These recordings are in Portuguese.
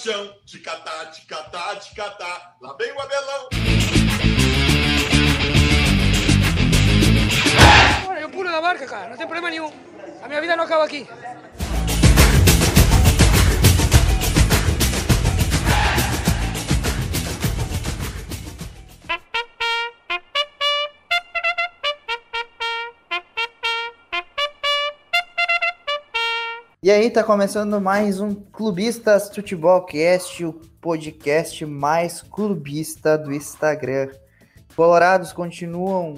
chão. Ticatá, ticatá, ticatá. Lá vem o Abelão. Eu pulo da barca, cara, não tem problema nenhum. A minha vida não acaba aqui. E aí, tá começando mais um Clubistas Futebol Cast, o podcast mais clubista do Instagram. Colorados continuam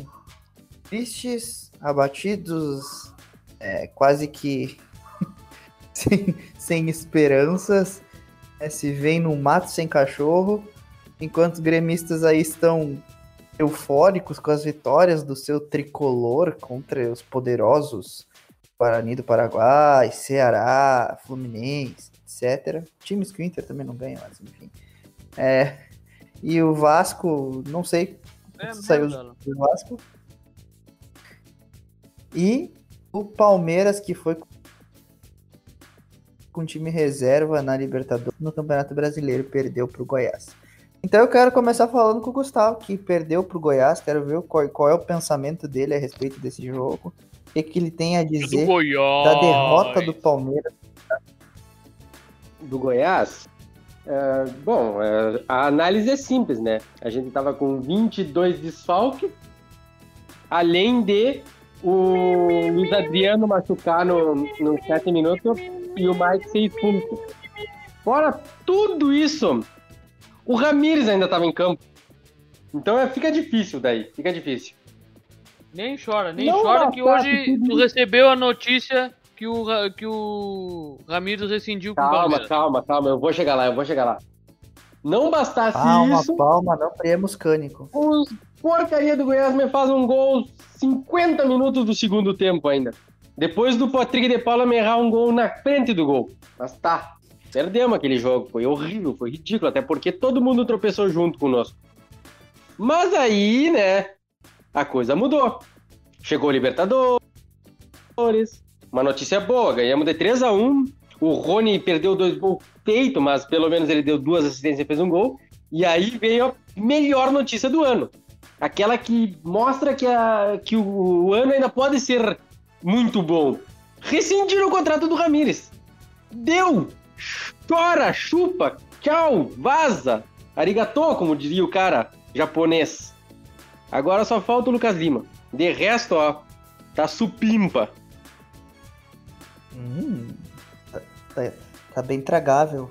tristes, abatidos, é, quase que sem, sem esperanças, né, se vem no mato sem cachorro, enquanto os gremistas aí estão eufóricos com as vitórias do seu tricolor contra os poderosos Guarani do Paraguai, Ceará, Fluminense, etc. Times que o Inter também não ganha, mas enfim. É, e o Vasco, não sei É, saiu do Vasco. E o Palmeiras, que foi com time reserva na Libertadores no Campeonato Brasileiro, perdeu para o Goiás. Então eu quero começar falando com o Gustavo, que perdeu para o Goiás. Quero ver qual, qual é o pensamento dele a respeito desse jogo. O que, que ele tem a Do dizer Goiás. da derrota do Palmeiras. do Goiás, é, bom, é, a análise é simples, né? A gente tava com 22 desfalques, além de o Luiz Adriano machucar no, no 7 minutos e o Mike ser expulso. Fora tudo isso, o Ramires ainda tava em campo. Então é, fica difícil daí, fica difícil. Nem chora, nem Não chora que hoje tu recebeu a notícia que o, que o Ramiro rescindiu com o Calma, Palmeiras. calma, calma, eu vou chegar lá, eu vou chegar lá. Não bastasse Palma, isso, palma, não priemos cânico. os porcaria do Goiás me faz um gol 50 minutos do segundo tempo ainda. Depois do Patrick de Paula me errar um gol na frente do gol. Mas tá, perdemos aquele jogo, foi horrível, foi ridículo, até porque todo mundo tropeçou junto conosco. Mas aí, né, a coisa mudou. Chegou o Libertadores, uma notícia boa, ganhamos de 3 a 1 O Rony perdeu dois gols feitos, mas pelo menos ele deu duas assistências e fez um gol. E aí veio a melhor notícia do ano. Aquela que mostra que, a, que o, o ano ainda pode ser muito bom. Rescindiram o contrato do Ramires. Deu! Chora, chupa, tchau, vaza. Arigatô, como diria o cara japonês. Agora só falta o Lucas Lima. De resto, ó, tá supimpa. Hum, tá, tá- tá bem tragável.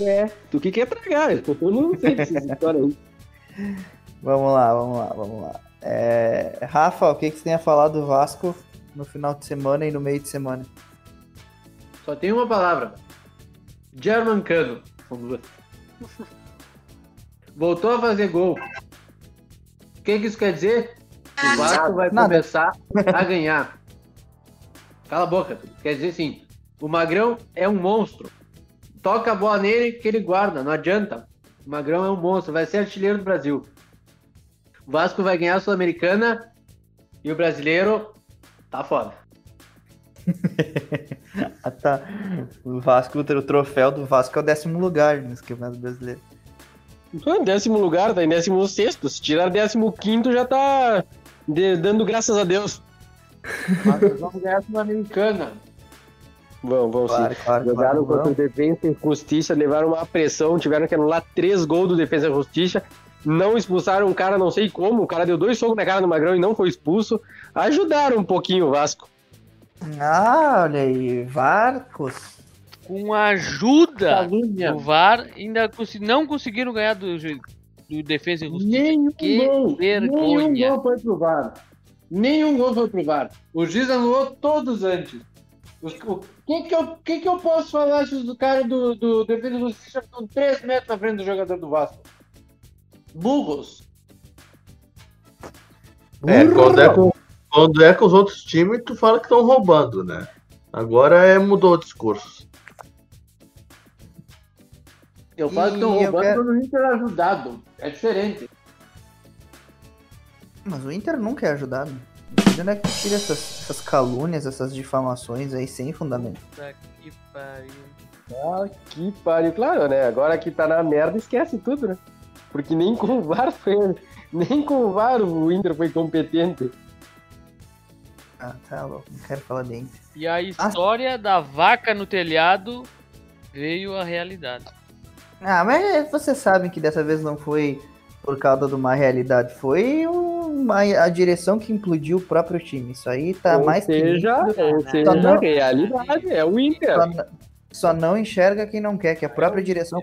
É, tu que quer tragar? Eu não sei dessas histórias aí. Vamos lá, vamos lá, vamos lá. É, Rafa, o que, que você tem a falar do Vasco no final de semana e no meio de semana? Só tem uma palavra. German Cano. São duas. Voltou a fazer gol. O que, que isso quer dizer? O Vasco vai Nada. começar a ganhar. Cala a boca. Quer dizer assim, o Magrão é um monstro. Toca a bola nele que ele guarda, não adianta. O Magrão é um monstro, vai ser artilheiro do Brasil. O Vasco vai ganhar a Sul-Americana e o brasileiro tá foda. Ah, tá. O Vasco, o troféu do Vasco é o décimo lugar nesse campeonato brasileiro. Em décimo lugar, tá em décimo sexto. Se tirar décimo quinto, já tá de- dando graças a Deus. Mas nós vamos ganhar a Sul-Americana. Vão, vão Claro, sim. claro, Jogaram claro. contra o Defensa e Justiça, levaram uma pressão, tiveram que anular três gols do Defensa e Justiça. Não expulsaram um cara, não sei como. O cara deu dois socos na cara do Magrão e não foi expulso. Ajudaram um pouquinho o Vasco. Ah, olha aí, Varcos. Com a ajuda Calúnia. do VAR, ainda não conseguiram ganhar do, do Defesa e Justiça. Nenhum Que gol. vergonha. Nenhum gol foi pro VAR. Nenhum gol foi pro VAR. O juiz anulou todos antes. Os- O que que eu, que que eu posso falar se os caras do, do Defesa e Justiça estão 3 metros na frente do jogador do Vasco? Burros. É, quando é, com, quando é com os outros times, tu fala que estão roubando, né? Agora é, mudou o discurso. Eu falo que estão eu roubando quero- quando o Inter é ajudado. É diferente. Mas o Inter nunca é ajudado. De onde é que tira essas, essas calúnias, essas difamações aí sem fundamento? Puta que pariu. Ah, que pariu. Claro, né? Agora que tá na merda, esquece tudo, né? Porque nem com o VAR foi. Nem com o VAR o Inter foi competente. Ah, tá louco, não quero falar de Inter. E a história da vaca no telhado veio à realidade. Ah, mas vocês sabem que dessa vez não foi por causa de uma realidade, foi uma, a direção que implodiu o próprio time. Isso aí tá ou mais seja, que ou Só seja, não- realidade, é o Inter. só, só não enxerga quem não quer, que a própria direção,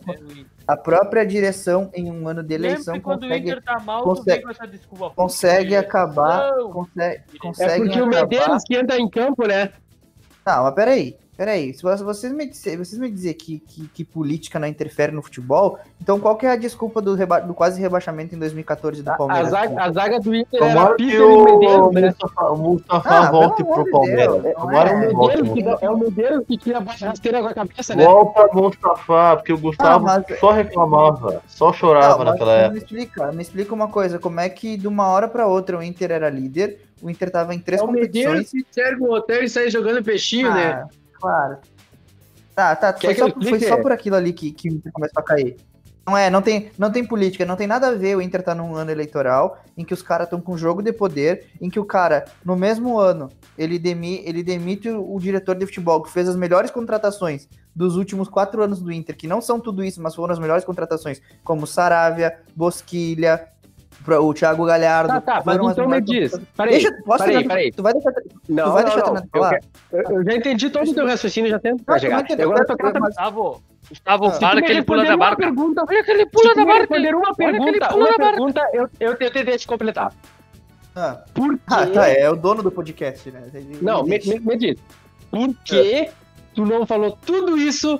a própria direção em um ano de eleição Sempre o consegue, Inter tá mal, tu consegue- desculpa. consegue Porque- acabar, Não. consegue, É consegue porque o acabar. Medeiros que entra em campo, né? Não, mas peraí, peraí. Se vo- vocês me dizer, vocês me dizer que, que, que política não interfere no futebol, então qual que é a desculpa do, reba- do quase rebaixamento em 2014 do A Palmeiras? zaga, a zaga do Inter era Tomara que e o Medeiros, né? Mustafa, o Mustafa Ah, volte pro Palmeiras. Deus, Tomara é. volte. Que dá- é o Medeiros que tira a rasteira com a cabeça, né? Volta Mustafa, porque o Gustavo Ah, mas- só reclamava, só chorava Não, naquela me época. explica, me explica uma coisa, como é que de uma hora pra outra o Inter era líder, o Inter tava em três É o Medeiros competições. que serve o hotel e sai jogando peixinho, né? Claro. Tá, tá, foi que só, eu foi só por aquilo ali que, que o Inter começou a cair. Não é, não tem, não tem política, não tem nada a ver o Inter tá num ano eleitoral, em que os caras estão com jogo de poder, em que o cara, no mesmo ano, ele, demi, ele demite o, o diretor de futebol, que fez as melhores contratações dos últimos quatro anos do Inter, que não são tudo isso, mas foram as melhores contratações, como Saravia, Bosquilha, o Thiago Galhardo. Tá, tá, mas então me diz. Peraí, Deixa, posso peraí, peraí. Tu vai deixar, Não, tu vai não, deixar não. de Eu, falar? eu- eu já entendi todo o teu raciocínio, já tento pra Não, chegar. Agora eu tô Gustavo, Gustavo, Ah. para que ele pula da barca. Pergunta, Olha que ele pula da barca. responder uma pergunta, uma pergunta, eu, eu tentei te completar. Ah. Por quê? Ah, tá, é o dono do podcast, né? Não, me, me, me diz. Por que tu não falou tudo isso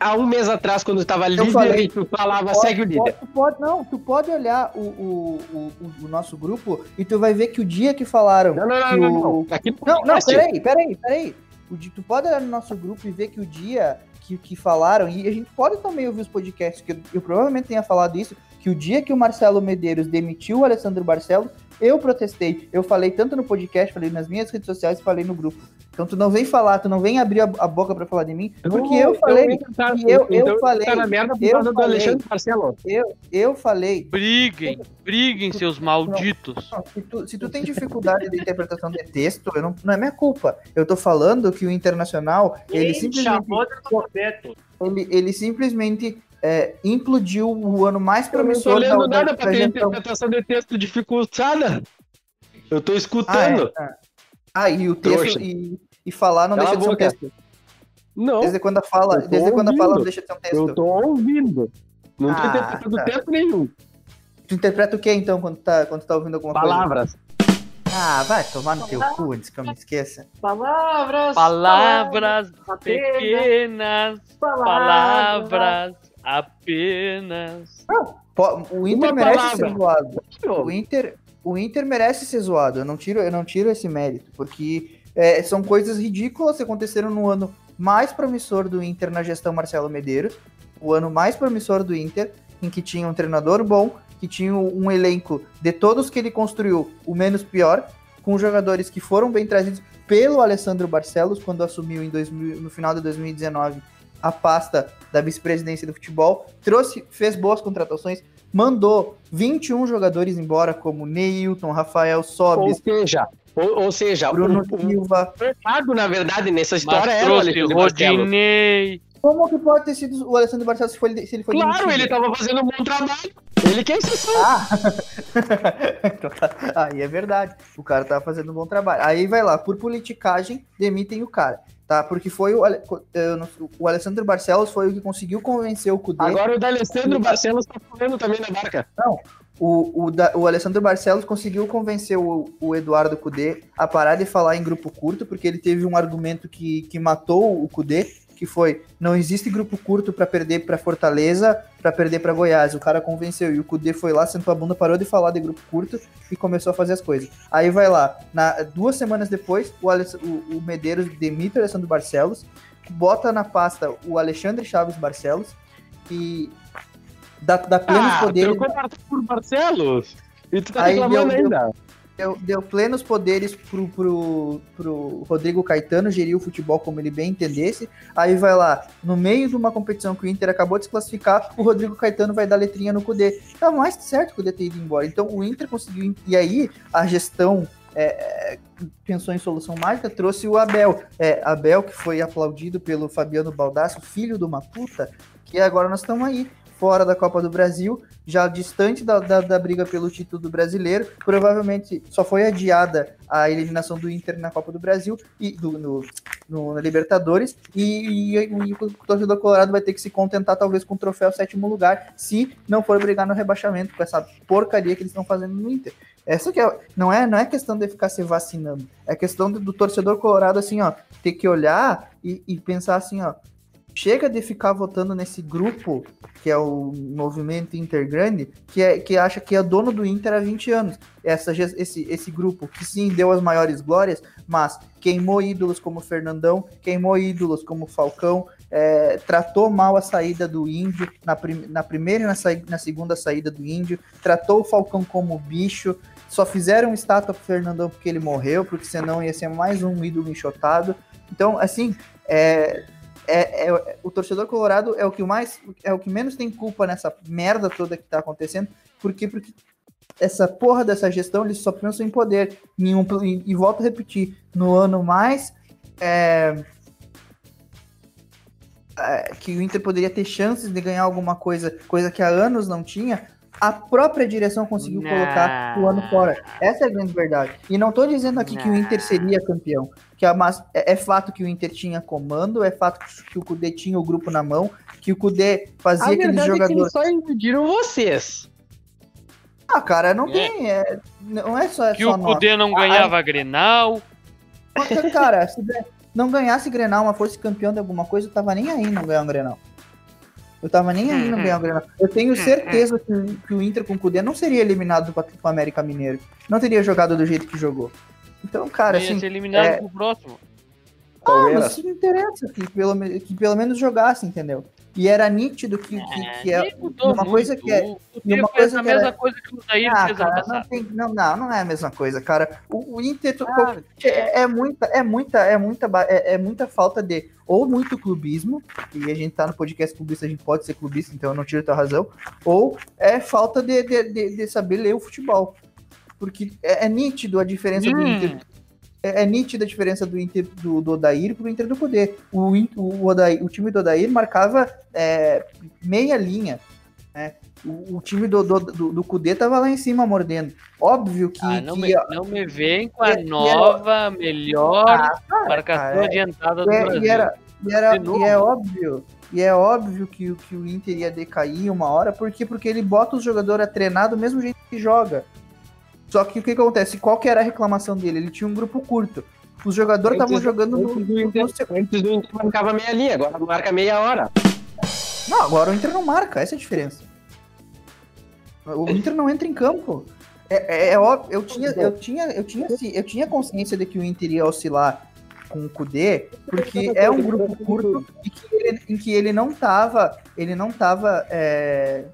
há um mês atrás, quando estava líder falei. tu falava, segue o líder? Tu pode, não, tu pode olhar o, o, o, o- nosso grupo e tu vai ver que o dia que falaram. Não, não, não, não, não. Aqui Não, não, peraí, peraí, peraí. O di- tu pode olhar no nosso grupo e ver que o dia que, que falaram, e a gente pode também ouvir os podcasts, que eu, eu provavelmente tenha falado isso, que o dia que o Marcelo Medeiros demitiu o Alessandro Barcelos, eu protestei. Eu falei tanto no podcast, falei nas minhas redes sociais e falei no grupo. Então tu não vem falar, tu não vem abrir a, a boca pra falar de mim, porque eu falei, Então, eu- eu então, falei, Tá na merda por eu causa do falei. Alexandre Marcelo. eu, eu falei, Briguem, briguem, seus malditos. Não, se, tu, se tu tem dificuldade de interpretação de texto, eu não, não é minha culpa. Eu tô falando que o Internacional, ele simplesmente, ele, ele simplesmente é, implodiu o ano mais Eu não tô promissor lendo da, nada da ter interpretação de texto dificultada. Eu tô Ah, é, escutando. ah. E o texto e, e falar não Cala deixa de ser um texto. Não, Desde quando a fala, Eu desde quando a fala não ouvindo. deixa de ser um eu texto. tô ouvindo. Não tô Ah, interpretando tá. texto nenhum. Tu interpreta o que então quando tá, quando tá ouvindo alguma coisa? Palavras. Ah, vai tomar no teu cu antes que eu me esqueça. Palavras. Palavras pequenas, palavras apenas. Po- O Inter merece palavra. ser zoado. O Inter, o Inter merece ser zoado. Eu não tiro, eu não tiro esse mérito, porque é, são coisas ridículas que aconteceram no ano mais promissor do Inter na gestão Marcelo Medeiros, o ano mais promissor do Inter, em que tinha um treinador bom, que tinha um elenco de todos que ele construiu, o menos pior, com jogadores que foram bem trazidos pelo Alessandro Barcelos quando assumiu em 2000, no final de 2019 a pasta da vice-presidência do futebol, trouxe, fez boas contratações, mandou 21 jogadores embora, como Neilton, Rafael Ou Sobis, seja, ou, ou seja, Bruno o, o Silva. errado, na verdade, nessa Mas história era o Alexandre. Rodinei. Como que pode ter sido o Alessandro Barcelos se, foi, se ele foi Claro, demitido? ele tava fazendo um bom trabalho. Ele que é exceção. Ah! Então tá. Aí é verdade. O cara tava fazendo um bom trabalho. Aí vai lá, por politicagem, demitem o cara. Tá? Porque foi o, não- o Alessandro Barcelos foi o que conseguiu convencer o Cudê. Agora o D'Alessandro Barcelos tá falando também na barca. O, o, da- o Alessandro Barcelos conseguiu convencer o, o Eduardo Cudê a parar de falar em grupo curto, porque ele teve um argumento que, que matou o Cudê, que foi: não existe grupo curto para perder para Fortaleza, para perder para Goiás. O cara convenceu e o Cudê foi lá, sentou a bunda, parou de falar de grupo curto e começou a fazer as coisas. Aí vai lá, na, duas semanas depois, o, Aless- o, o Medeiros demite o Alessandro Barcelos, bota na pasta o Alexandre Chaves Barcelos e dá, dá plenos Ah, poderes. trocou por Barcelos. E tu tá Aí reclamando deu- ainda. deu, deu plenos poderes pro, pro, pro Rodrigo Caetano gerir o futebol como ele bem entendesse. Aí vai lá, no meio de uma competição que o Inter acabou de se classificar, o Rodrigo Caetano vai dar letrinha no Cudê. Tá mais certo que o Cudê ter ido embora. Então o Inter conseguiu. E aí a gestão é, pensou em solução mágica, trouxe o Abel. É, Abel, que foi aplaudido pelo Fabiano Baldassi, filho de uma puta, que agora nós estamos aí, fora da Copa do Brasil, já distante da, da, da, briga pelo título do brasileiro. Provavelmente só foi adiada a eliminação do Inter na Copa do Brasil e do, no, no na Libertadores. E, e, e, o torcedor colorado vai ter que se contentar, talvez, com o troféu sétimo lugar, se não for brigar no rebaixamento com essa porcaria que eles estão fazendo no Inter. Essa que é, não é, não é questão de ficar se vacinando, é questão do, do torcedor colorado assim, ó, ter que olhar e, e pensar assim, ó, chega de ficar votando nesse grupo, que é o movimento Intergrande, que, é, que acha que é dono do Inter há 20 anos. Essa, esse, esse grupo que sim deu as maiores glórias, mas queimou ídolos como Fernandão, queimou ídolos como Falcão, é, tratou mal a saída do Índio na, prim, na primeira e na, na segunda saída do Índio, tratou o Falcão como bicho, só fizeram estátua pro Fernandão porque ele morreu, porque senão ia ser mais um ídolo enxotado. Então, assim, é, é, é, o torcedor colorado é o que mais é o que menos tem culpa nessa merda toda que tá acontecendo, porque porque essa porra dessa gestão eles só pensam em poder, e, e volto a repetir, no ano mais é, é, que o Inter poderia ter chances de ganhar alguma coisa, coisa que há anos não tinha, a própria direção conseguiu não. colocar o ano fora. Essa é a grande verdade. E não tô dizendo aqui não. que o Inter seria campeão. Que é, mas é, é, fato que o Inter tinha comando, é fato que o Cudê tinha o grupo na mão, que o Cudê fazia a aqueles jogadores. É que eles só impediram vocês. Ah, cara, não é. tem. É, não é só. É que só o Cudê não ganhava ah, Grenal. Cara, se não ganhasse Grenal, mas fosse campeão de alguma coisa, eu tava nem aí não ganhar um Grenal. Eu tava nem aí não uhum. ganhar o Grenal. Eu tenho uhum. certeza que, que o Inter com o Cudê não seria eliminado do América Mineiro. Não teria jogado do jeito que jogou. Então, cara, Ia assim. ser eliminado é... pro próximo. Ah, mas isso não interessa, que pelo, que pelo menos jogasse, entendeu? E era nítido que, que, que é uma coisa que é. E uma coisa a mesma era... coisa que o Zaire ah, fez cara, não, tem, não, não, não é a mesma coisa, cara. O, o Inter ah, é, é, muita, é muita, é muita, é, é, muita falta de ou muito clubismo, e a gente tá no podcast clubista, a gente pode ser clubista, então eu não tiro a tua razão, ou é falta de, de, de, de saber ler o futebol. Porque é, é nítido a diferença hum. do Inter é, é, nítida a diferença do Inter do, do Odair pro Inter do Cudê. O, o, Odair, o time do Odair marcava é, meia linha. Né? O, o, time do, do, do, do Cudê tava lá em cima mordendo. Óbvio que. Ah, não, que, me, não me vem com a nova, melhor ah, cara, marcação cara, é, adiantada do é, Brasil. E, era, e, era, e é óbvio. E é óbvio que, que o Inter ia decair uma hora, por quê? Porque ele bota os jogadores a treinar do mesmo jeito que joga. Só que o que, que acontece? Qual que era a reclamação dele? Ele tinha um grupo curto. Os jogadores estavam jogando antes no, do Inter, no... Antes do Inter marcava meia linha, agora marca meia hora. Não, agora o Inter não marca, essa é a diferença. O Inter não entra em campo. É, é, é óbvio, eu tinha, eu tinha, eu tinha, eu tinha consciência de que o Inter ia oscilar com o Kudê, porque é um grupo curto em que ele, em que ele não tava, ele não tava é,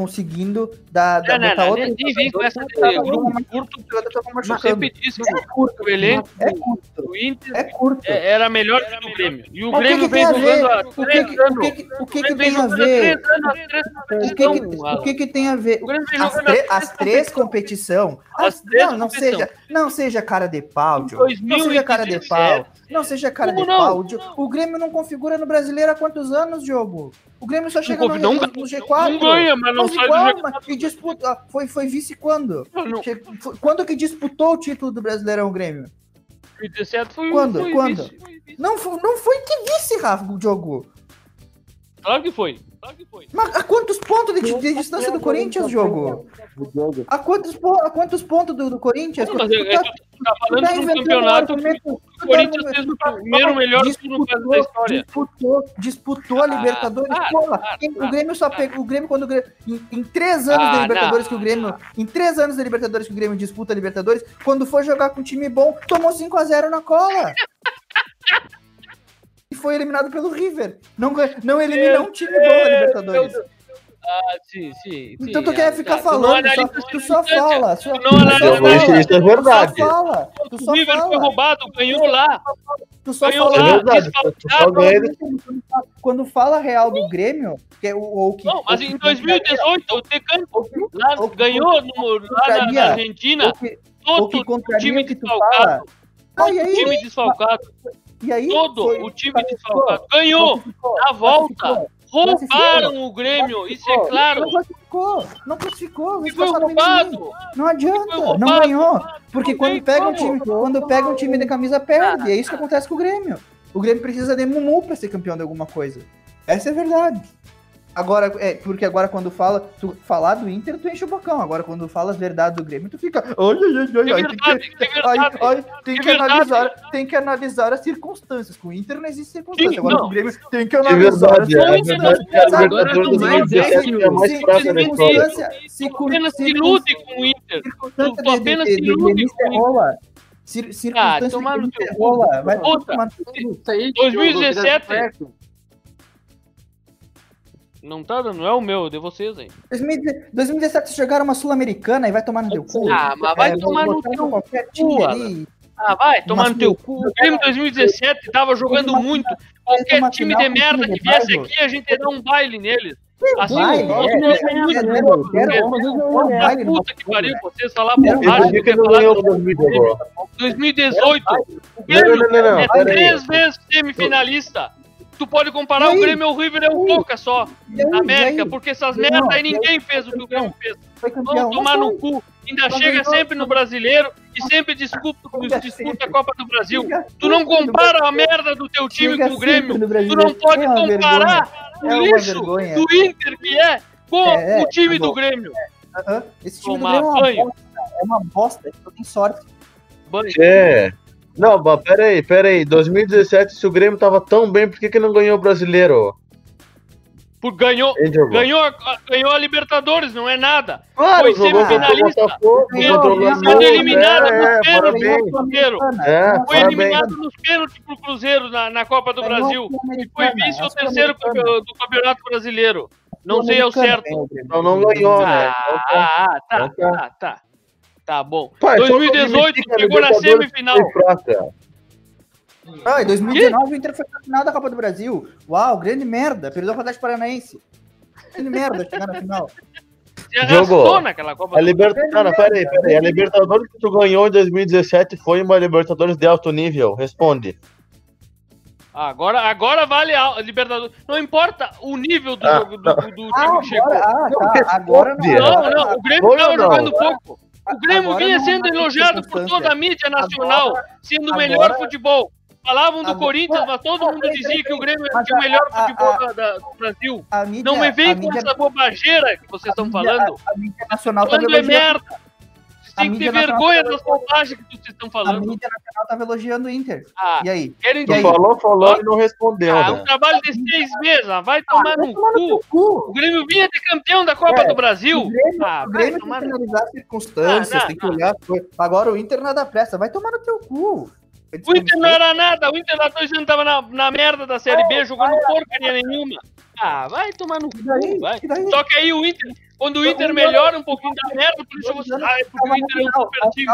conseguindo dar, não, botar não, outra. Nem vem com essa de grupo curto, mas repetíssimo. É curto, o elenco é curto. O Inter é curto. era melhor que o Grêmio. E o Grêmio vem jogando há três anos. O que que tem a ver? O que que tem a ver? As três competições. Não, não seja, não seja cara de pau, Não seja cara de pau. Não seja cara de pau. O Grêmio não configura no Brasileiro há quantos anos, Diogo? O Grêmio só chega no, no, no G4. Não ganha, mas não sai igual, do G4. E disputa, foi, foi vice quando? Não. Quando que disputou o título do Brasileirão o Grêmio? 2017 foi Quando? Foi quando? Vice. Não, não foi que vice, Rafa, o jogo. Claro que foi. Claro que foi. Mas a quantos pontos de, de distância do Corinthians, jogo? A quantos, a quantos pontos do, do Corinthians? Não, mas eu, eu, tá falando tá de um campeonato que o Corinthians fez o primeiro melhor disputou, da história. Disputou, disputou a ah, Libertadores. Ah, Pô, ah, o Grêmio só pegou. O Grêmio, quando o Grêmio, em, em três anos ah, da Libertadores que o Grêmio. Em três anos da Libertadores que o Grêmio disputa a Libertadores, quando for jogar com um time bom, tomou 5x0 na cola. foi eliminado pelo River. Não, não elimina um time bom na Libertadores. Ah, sim, sim. Então sim, tu quer ah, ficar tá. Tu falando, só, analisa tu só fala. Só, Tu não tu só analisa- fala, Isso, isso é verdade. Tu só fala. Tu O só River foi fala. roubado, ganhou lá. Tu só ganhou É fala. lá, verdade. Tu só desfalcado. ganha Quando fala real do Grêmio, que é o, ou que. Não, mas que em 2018, o Tecano lá ou que- ganhou no, lá na, Argentina, ou que, todo o contraria time o que tu desfalcado. fala. Ah, O aí? time desfalcado, E aí? todo Foi- o time classificou, desfalcado. Ganhou na volta. Roubaram o Grêmio, isso é claro. Não classificou, não classificou. E foi roubado. Não adianta, foi não roubado. ganhou. Porque Não quando pega, um time, quando pega um time de camisa, perde. É isso que acontece com o Grêmio. O Grêmio precisa de Mumu pra ser campeão de alguma coisa. Essa é a verdade. Agora, é, porque agora quando fala, tu falar do Inter, tu enche o bocão. Agora, quando fala as verdades do Grêmio, tu fica. Ai, ai, ai, ai, É ai, tem que, é É analisar, tem que analisar as circunstâncias. Com o Inter não existe circunstância. Sim, Agora não. com o Grêmio tem que É analisar. verdade, é agora de tu mais 2017 é Apenas se ilude com o Inter. circunstância Tu apenas se de- ilude de com isso. rola. Cir- Circunstância tomar de no teu cu. rola. Vai tomar no teu cu. Isso aí, 2017. Não tá dando, não é o meu, é de vocês aí. 2017 2017 vocês jogaram uma sul-americana e vai tomar no teu cu. Ah, mas vai É, tomar no teu cu, ali. Ah, vai, tomar no teu cu. O Grêmio 2017 tava jogando muito. Qualquer time de merda que viesse aqui, a gente ia dar um baile neles. Assim, Baile, os é, nossos é, muito é, é, é, é, é, é, é, puta que pariu, vocês falar Esse bobagem, dia que quer não falar ganhou o 2018. 2018. O Não, Grêmio não, não, não, é três vezes semifinalista. Tu pode comparar aí? o Grêmio ao River é um pouca só aí, na América, porque essas Não, merda aí ninguém fez o que o Grêmio fez. Vamos tomar no cu. Ainda chega sempre no brasileiro e sempre disputa, disputa a Copa do Brasil. Tu não compara a merda do teu time com o Grêmio. Tu não pode É uma comparar o É uma lixo do Inter que é com É, o time tá do bom. Grêmio. Esse time do Tomar Grêmio é uma banho. bosta. É uma bosta. Tu tem sorte. Banho. É. Não, mas pera aí, pera aí. 2017, se o Grêmio tava tão bem, por que, que não ganhou o brasileiro? Por- Ganhou, ganhou, a- ganhou a Libertadores, não é nada. Claro, foi semifinalista. Sendo eliminado é, no é, pênalti. parabéns. Cruzeiro. É, Foi eliminado nos pênaltis pro Cruzeiro na, na Copa do Brasil. E foi vice o terceiro do, Campeonato Brasileiro. Não sei ao certo. Não, não ganhou, né? Ah, ah, tá, Então tá, tá. Tá bom. Pai, só 2018 admitir que a chegou na semifinal. Ah, em 2019 o Inter foi na final da Copa do Brasil. Uau, grande merda. Perdeu o Atlético Paranaense. Grande merda chegar na final. Arrastou naquela Copa A do Libertadores. Não, não, pera aí, pera aí. A Libertadores que tu ganhou em 2017 foi uma Libertadores de alto nível. Responde. Ah, Agora, agora vale a Libertadores. Não importa o nível do, Ah, jogo, do, do, do Ah, time que chegou. agora, ah, tá. Agora não. responde. Não, não, o Grêmio estava não? jogando pouco. O Grêmio Agora vinha não sendo elogiado por toda a mídia nacional, sendo o agora- melhor futebol. Falavam do Agora- Corinthians, mas todo mundo dizia que o Grêmio Mas tinha o melhor a- futebol a- da- do Brasil. Mídia, Não me vem com mídia, essa bobageira que vocês estão mídia- falando. A, a mídia nacional tava Quando é merda. Têm que ter vergonha tá das bobagens que vocês estão A falando. mídia nacional tava elogiando o Inter. Ah, E aí? querem Tu E aí? falou, falou e não respondeu, Ah, um né? trabalho de seis meses, ah, vai tomar no cu. Cu. O Grêmio vinha de campeão da Copa É, do Brasil. O Grêmio, Ah, o vai Grêmio tomar tem que no analisar as circunstâncias, Ah, não, tem que não. olhar. as coisas. Agora o Inter não dá pressa. Vai tomar no teu cu. O Inter não era nada, o Inter lá dois anos tava na, na merda da Série B, jogando porcaria nenhuma. Ah, vai tomar no daí? cu, vai. Daí? Só que aí o Inter, quando o Inter melhora um pouquinho da merda, por isso você. Ah, é porque o Inter é um super time.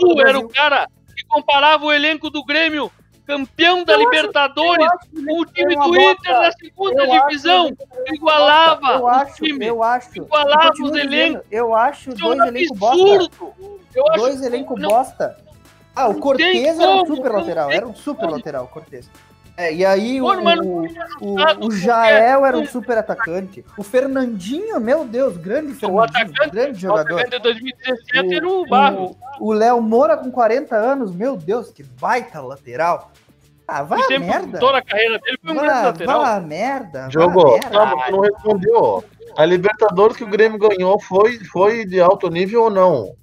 Tu era o cara que comparava o elenco do Grêmio, campeão da Libertadores, com o time do Inter na segunda divisão. Igualava Eu o acho, time. eu acho. Igualava eu os elencos. Eu acho é dois elencos bosta. Eu acho Dois elencos bosta. Ah, o Cortez era um super lateral. Era um super lateral, o Cortez. É, e aí o, Pô, o, o, o Jael era um super atacante. O Fernandinho, meu Deus, grande O Fernandinho, atacante, grande o jogador. atacante de 2017 era o Barro. O Léo Moura com 40 anos, meu Deus, que baita lateral. Ah, vai a merda. toda a carreira dele, foi um grande lateral. vá a merda. Jogou. Calma, tu não respondeu. A Libertadores que o Grêmio ganhou foi, foi de alto nível ou não?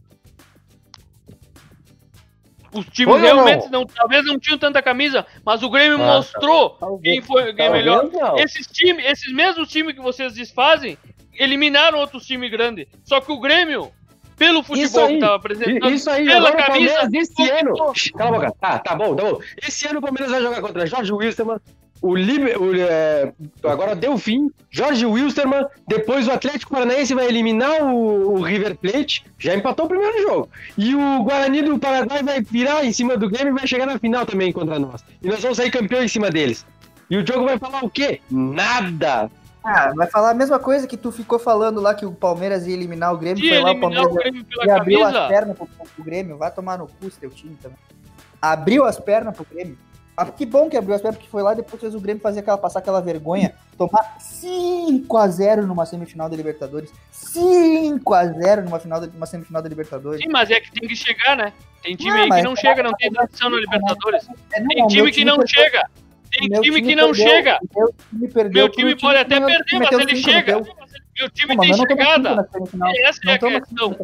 Os times Foi realmente não? talvez não tinham tanta camisa, mas o Grêmio Ah, tá. mostrou quem foi quem é melhor. Não. Esses times, esses mesmos times que vocês desfazem, eliminaram outros times grandes. Só que o Grêmio, pelo Isso futebol aí. que estava apresentando, Isso aí, pela o camisa, Palmeiras esse ano. Cala a boca. Tá, tá bom, tá bom. Esse ano o Palmeiras vai jogar contra Jorge Wilstermann, o, Liber, o é, agora deu fim, Jorge Wilstermann, depois o Atlético Paranaense vai eliminar o, o, River Plate, já empatou o primeiro jogo. E o Guarani do Paraguai vai virar em cima do Grêmio e vai chegar na final também contra nós. E nós vamos sair campeão em cima deles. E o jogo vai falar o quê? Nada! Ah, vai falar a mesma coisa que tu ficou falando lá que o Palmeiras ia eliminar o Grêmio, foi lá o Palmeiras o Grêmio e abriu camisa. as pernas pro, pro Grêmio, vai tomar no cu teu time também. Abriu as pernas pro Grêmio. Ah, que bom que abriu as pernas, porque foi lá depois fez o Grêmio fazer aquela, passar aquela vergonha, tomar 5x0 numa semifinal da Libertadores. 5x0 numa, final numa semifinal da Libertadores. Sim, mas é que tem que chegar, né? Tem time não, aí que não é, chega, não tem tradição na Libertadores. É, não, tem time que não chega. Tem time, time que não perdeu. chega. Meu time, perdeu, meu time pode até perder, mas ele chega. Meu time tem chegada. Essa é a questão.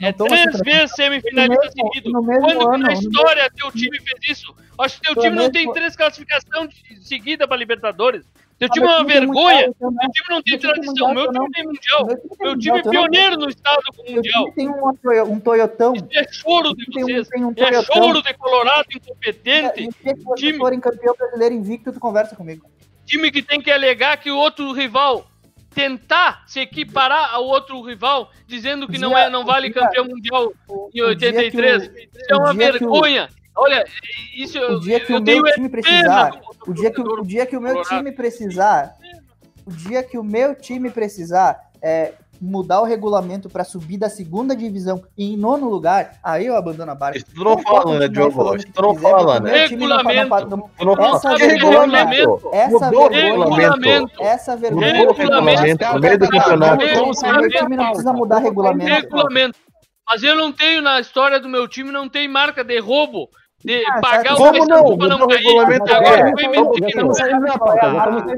É três vezes semifinalista seguido. Quando ano, na história teu time fez isso? Acho que teu time não tem três classificações seguidas para Libertadores. Teu time é uma vergonha. Teu time não tem tradição. Meu time tem mundial. Meu time é pioneiro no estado com mundial. Tem um Toyotão. Isso é choro de vocês. É choro de Colorado incompetente. Se time campeão brasileiro invicto, tu conversa comigo. Time que tem que alegar que o outro rival tentar se equiparar ao outro rival, dizendo que dia, não é, não vale dia, campeão mundial em 83. O, isso é uma vergonha. O, Olha, isso o dia que eu, o meu time precisar, do, o dia que o, dia que o meu time precisar, o dia que o meu time precisar é mudar o regulamento para subir da segunda divisão em nono lugar, aí eu abandono a barca. Isso tu não fala, né, Diogo? Isso tu não fala, né? Regulamento. Essa vergonha. Essa vergonha. Essa vergonha. Regulamento. No meio do campeonato. O time não precisa mudar regulamento. Regulamento. Mas eu não tenho, na história do meu time, não tem marca de roubo de ah, pagar o para não cair. Agora foi mentindo.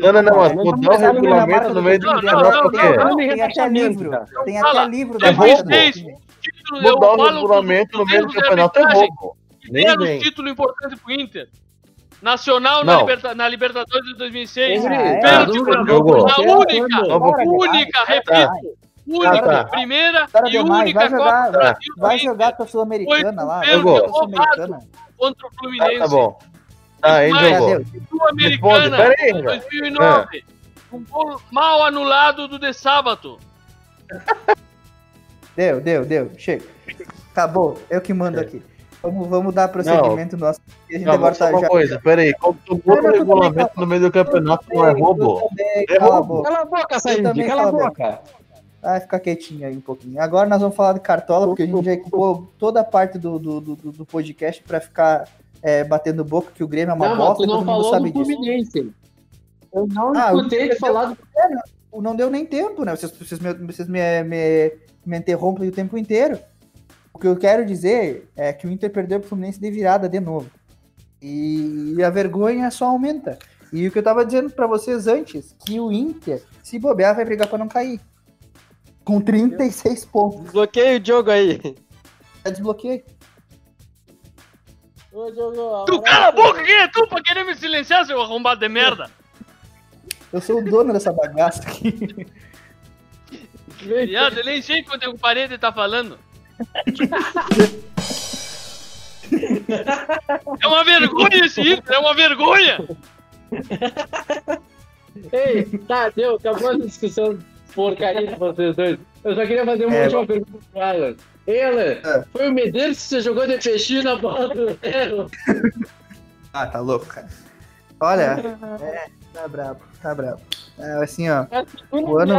Não, não, não, mudar o regulamento no meio do quê? Tem até livro. Tem até livro da Mudar o regulamento no meio do campeonato é roubo. Vem. título importante pro Inter. Nacional na, Liberta na, Libertadores de 2006. É, Perde na única, única, repito. Única, tá. primeira e única Copa do Brasil. Vai jogar com a Sul-Americana lá. Sul-Americana contra o Fluminense. Ah, tá bom. Tá, aí jogou. Sul-Americana, 2009. Um gol mal anulado do De Sábado. Deu, deu, deu. Chega. Acabou. Eu que mando aqui. Vamos, vamos dar prosseguimento não. nosso. A gente não, agora tá uma já... coisa, peraí. Como tu bota o regulamento no meio do campeonato não é roubo? É roubo. Cala a boca, Said. Cala a boca. Vai ficar quietinho aí um pouquinho. Agora nós vamos falar de cartola, porque a gente já ocupou toda a parte do, do, do, do podcast para ficar é, batendo boca que o Grêmio é uma não, bosta. Não, todo mundo sabe disso. Fluminense. Eu não ah, escutei falar do. Não deu nem tempo, né? Vocês, vocês, me, vocês me, me, me interrompem o tempo inteiro. O que eu quero dizer é que o Inter perdeu pro Fluminense de virada de novo. E a vergonha só aumenta. E o que eu tava dizendo para vocês antes, que o Inter, se bobear, vai brigar para não cair. Com 36 pontos. Desbloqueei o jogo aí. Já desbloqueei. Ô, Diogo, tu cala a boca, quem é tu pra querer me silenciar, seu arrombado de merda? Eu sou o dono dessa bagaça aqui. Viado, eu nem sei quanto o parede tá falando. é uma vergonha esse Inter, é uma vergonha! Ei, tá, deu, acabou a discussão porcaria de vocês dois. Eu só queria fazer uma é, última pergunta pro Alan. Alan, é. foi o Medeiros que você jogou de peixinho na bola do ferro? ah, tá louco, cara. Olha, é, tá brabo, tá brabo. É, assim, ó, é, o ano,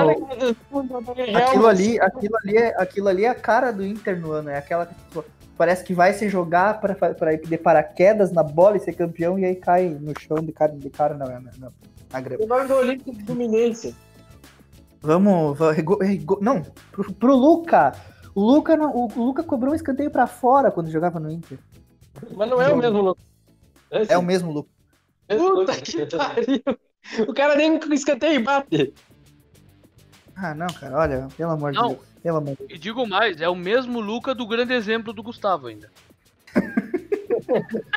aquilo ali, aquilo ali, é, aquilo ali é a cara do Inter no ano, é aquela que tipo, parece que vai se jogar para para ir de paraquedas na bola e ser campeão e aí cai no chão de cara de cara na, na, na grama. O nome do Olímpico Fluminense. Vamos. Não, pro, pro Luca. O Luca, não, o Luca cobrou um escanteio pra fora quando jogava no Inter. Mas não é o mesmo Luca. É, é o mesmo Luca. Puta que pariu. O cara nem escanteio bate. Ah, não, cara, olha, pelo amor não, de Deus. Pelo amor. E digo mais, é o mesmo Luca do grande exemplo do Gustavo ainda.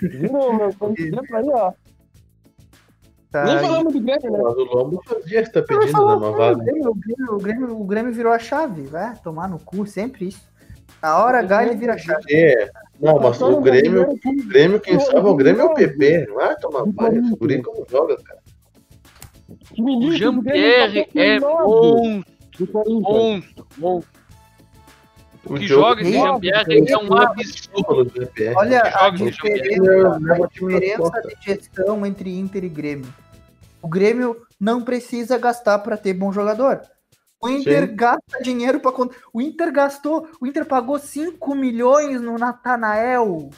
Viu, meu? Exemplo aí, ó. Tá Nem falamos do Grêmio, né? Mas o Lombo fazia tá pedindo na nova O Grêmio, o, Grêmio, o, Grêmio, o Grêmio virou a chave, vai tomar no cu, sempre isso. Na hora H ele vira chave. É. Não, mas o Grêmio, o Grêmio, quem salva o Grêmio é o PP. Vai tomar palha. Esse guri como joga, cara. O Jean-Pierre é monstro, monstro, monstro. O que joga esse Jean-Pierre é um absurdo. Olha Que a diferença, a diferença de gestão entre Inter e Grêmio. O Grêmio não precisa gastar para ter bom jogador. O Inter Sim. gasta dinheiro para O Inter gastou, o Inter pagou 5 milhões no Natanael.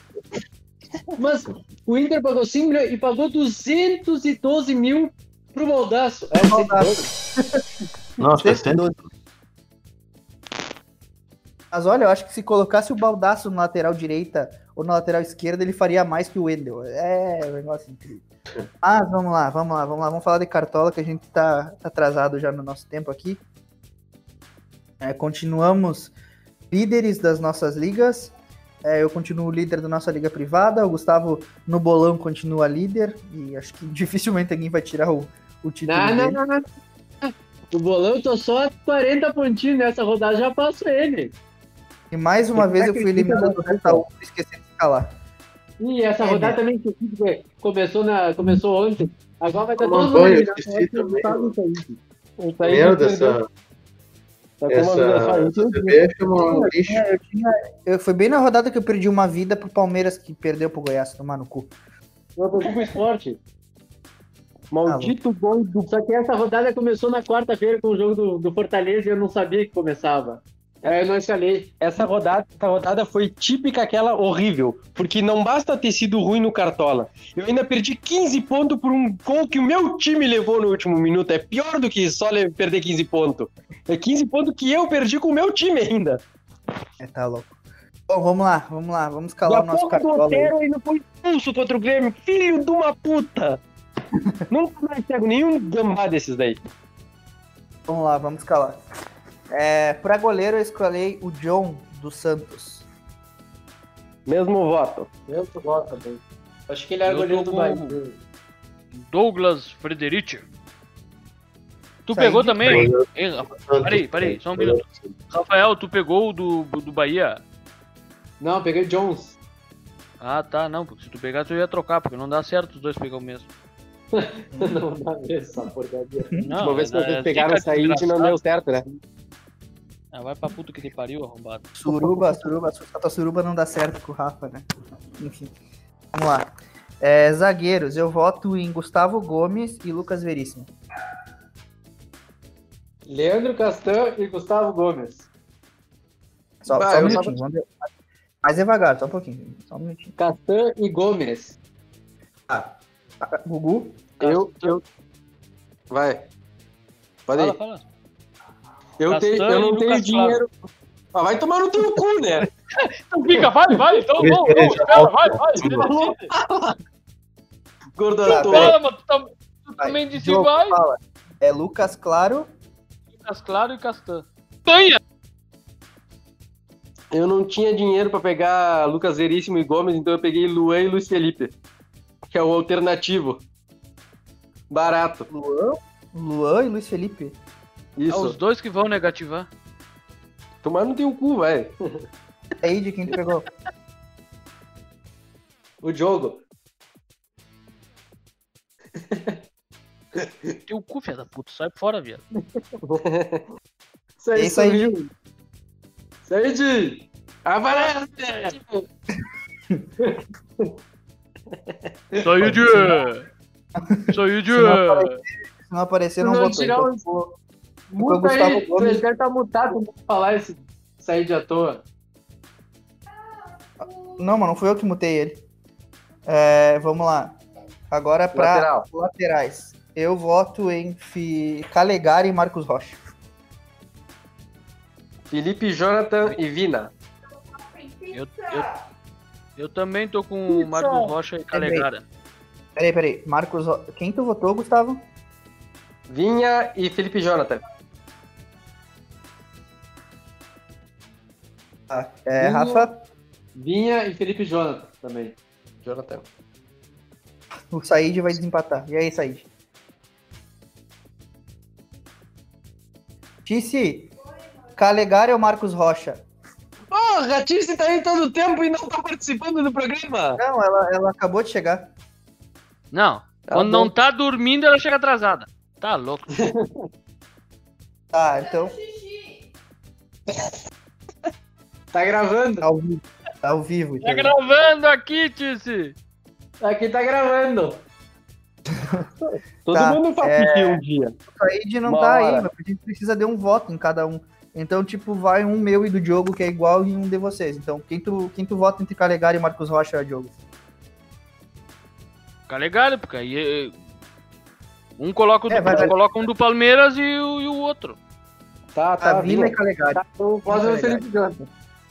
Mas o Inter pagou 5 milhões e pagou 212 mil pro Baldaço. É, Baldaço. 112. Nossa, 112. Mas olha, eu acho que se colocasse o Baldaço na lateral direita ou na lateral esquerda, ele faria mais que o Wendel. É um negócio incrível. Mas vamos lá, vamos lá, vamos lá. Vamos falar de Cartola, que a gente tá atrasado já no nosso tempo aqui. É, continuamos líderes das nossas ligas. É, eu continuo líder da nossa liga privada. O Gustavo no bolão continua líder. E acho que dificilmente alguém vai tirar o, o título Não, dele. não, não, não. O bolão eu tô só a 40 pontinhos nessa rodada, já passo ele. E mais uma vez eu fui eliminado do Retaú por esquecer de escalar. E essa É, rodada né? também que começou, na, começou ontem. Agora vai estar todo mundo eu Merda, essa, Tá essa, essa. CBF é uma lixo. Eu tinha, eu, foi bem na rodada que eu perdi uma vida pro Palmeiras que perdeu pro Goiás, tomar no cu. Eu perdi pro esporte. Maldito gol do. Só que essa rodada começou na quarta-feira com o jogo do, do Fortaleza e eu não sabia que começava. Eu não. Essa rodada, essa rodada foi típica aquela horrível, porque não basta ter sido ruim no Cartola. Eu ainda perdi 15 pontos por um gol que o meu time levou no último minuto. É pior do que só perder 15 pontos. É 15 pontos que eu perdi com o meu time ainda. É, tá louco. Bom, vamos lá, vamos lá, vamos calar o nosso cartola. aí. Otero ainda foi expulso contra o Grêmio. Filho de uma puta! Nunca mais pego nenhum gambá desses daí. Vamos lá, vamos calar. É, pra goleiro eu escolhi o John dos Santos. Mesmo voto. Eu tô voto também. Acho que ele era Eu goleiro do Bahia. Douglas Frederici. Tu Saí pegou de também? Ei, Rafa- Peraí, peraí, só um minuto. Rafael, tu pegou o do, do Bahia? Não, eu peguei o Jones. Ah, tá, não, porque se tu pegar, tu ia trocar, porque não dá certo os dois pegar o mesmo. não, dá mesmo, essa porcaria. Não, Uma vez que é- vocês é- pegaram essa e não deu certo, né? Ah, vai pra puta que te pariu, arrombado. Suruba, Suruba, a tua Suruba não dá certo com o Rafa, né? Enfim. Vamos lá. É, zagueiros, eu voto em Gustavo Gomes e Lucas Veríssimo. Leandro Castan e Gustavo Gomes. Só, Ah, só um minutinho. vamos ver. Mais devagar, só um pouquinho. Só um minutinho. Castan e Gomes. Gugu, Eu, eu. Vai. Pode Fala, ir. fala. Eu, tenho, eu não tenho dinheiro. Ah, vai tomar no teu cu, né? Então fica, vai, vai, então, já espera, vai, vai. Gordoto. Espera, mas tu, tam- tu também disse Diogo, vai. fala. É Lucas Claro. Lucas Claro e Castan. Tanha! Eu não tinha dinheiro pra pegar Lucas Veríssimo e Gomes, então eu peguei Luan e Luiz Felipe. Que é o alternativo. Barato. Luan, Luan e Luiz Felipe. É Isso. os dois que vão negativar. Tomar no teu cu, vai. Aí de quem tu pegou? O Diogo. Teu cu, filha da puta, sai fora, viado. Isso aí, Isso aí. Said! Aparece! Saiu de. Saiu de. Se não aparecer, se não aparecer, não, Não votou. tirar o- vou- Muta Gustavo aí, Gomes. ele deve estar mutado pra falar esse Said à toa. Não, mano, não fui eu que mutei ele. É, vamos lá. Agora pra Lateral. laterais. Eu voto em Fi... Calegari e Marcos Rocha. Felipe, Jonathan e Vina. Eu, eu, eu também tô com o Marcos Rocha e Calegara. Peraí, peraí. Marcos. Quem tu votou, Gustavo? Vinha e Felipe Jonathan. Ah, é, Vinha. Rafa, Vinha e Felipe Jonathan também. Jonathan. o Said vai desempatar. E aí, Said? Tice, Calegari ou Marcos Rocha? Ah, Porra, a Tirce tá aí todo o tempo e não tá participando do programa. Não, ela, ela acabou de chegar. Não, Tá quando bom. não tá dormindo, ela chega atrasada. Tá louco. Tá, então Tá gravando. tá ao vivo. Tá ao vivo. Tá gravando aqui, Tice. Aqui tá gravando. Todo Tá, mundo faz é- um dia. O Said não tá aí, mas a gente precisa de um voto em cada um. Então, tipo, vai um meu e do Diogo, que é igual, e um de vocês. Então, quem tu, quem tu vota entre Calegari e Marcos Rocha é Diogo. Fica legal, porque aí. eh, Um coloca, o do, É, vai, vai. coloca um do Palmeiras e o, e o outro. Tá, tá. a Vina Vinha. e Calegari. Tá, o Felipe Jonathan.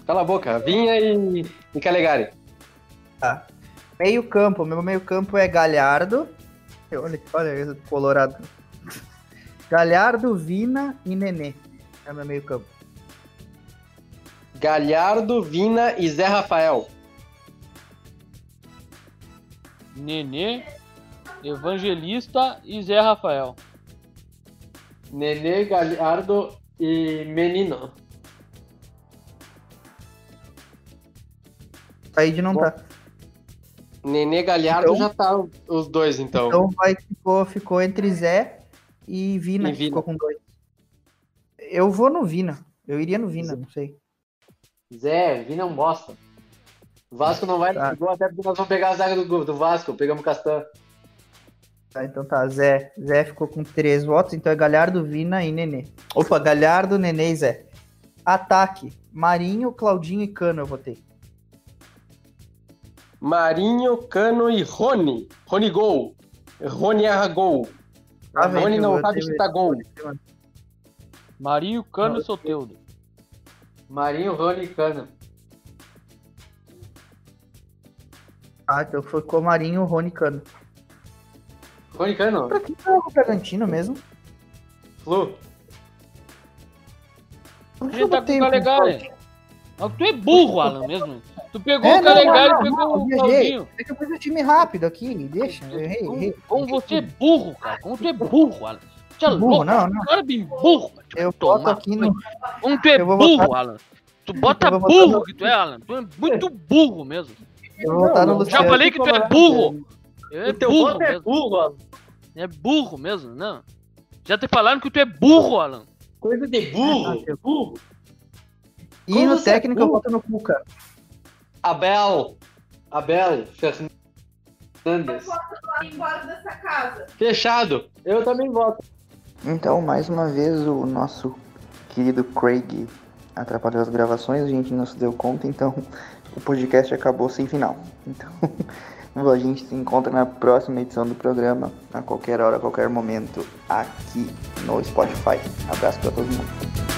Cala a boca. Vinha e, e Calegari. Tá. Meio campo, meu meio campo é Galhardo. Olha, olha esse colorado. Galhardo, Vina e Nenê. É meu meio campo. Galhardo, Vina e Zé Rafael. Nenê, Evangelista e Zé Rafael. Nenê, Galhardo e Menino. Said não tá. Nenê, Galhardo Então- já tá os dois, então. Então vai, ficou, ficou entre Zé e Vina, E que Vina. ficou com dois. Eu vou no Vina. Eu iria no Vina, não sei. Zé, Vina é um bosta. O Vasco não vai Tá. gol, até porque nós vamos pegar a zaga do, do Vasco. Pegamos o Castan. Tá, então tá, Zé. Zé ficou com três votos, então é Galhardo, Vina e Nenê. Opa, Galhardo, Nenê e Zé. Ataque. Marinho, Claudinho e Cano eu votei. Marinho, Cano e Rony. Rony Gol. Rony erra gol. Tá vendo? Rony não sabe chutar gol. Marinho, Cano e Soteudo. Marinho, Rony e Cano. Ah, então ficou Marinho, Rony e Cano. Rony e Cano. Pra quem tá o Bragantino mesmo? Flu. Por que eu tá com o Calegari. Mas Tu é burro, Alan, mesmo. Tu pegou É, o Calegari e pegou não, o. Claudinho. É que eu pus o time rápido aqui, deixa. eu Errei, Como, errei. como você é burro, cara. Como tu é burro, Alan. Tu é Burro, louco. não, não. Cara bem burro. Eu tomar boto aqui no. Como tu é burro, botar- Alan. Tu bota botar burro no- que tu é, Alan. Tu é muito burro mesmo. Eu vou votar no Luciano. Já falei que tu é burro. É burro é burro, ó. É burro mesmo, não. Já te falaram que tu é burro, Alan. Coisa de burro. Ah, burro. E Como no você é técnico eu boto no Cuca. Abel. Abel Fernandes. embora dessa casa. Fechado. Eu também voto. Então, mais uma vez, o nosso querido Craig atrapalhou as gravações, a gente não se deu conta, então o podcast acabou sem final. Então, a gente se encontra na próxima edição do programa, a qualquer hora, a qualquer momento, aqui no Spotify. Abraço pra todo mundo.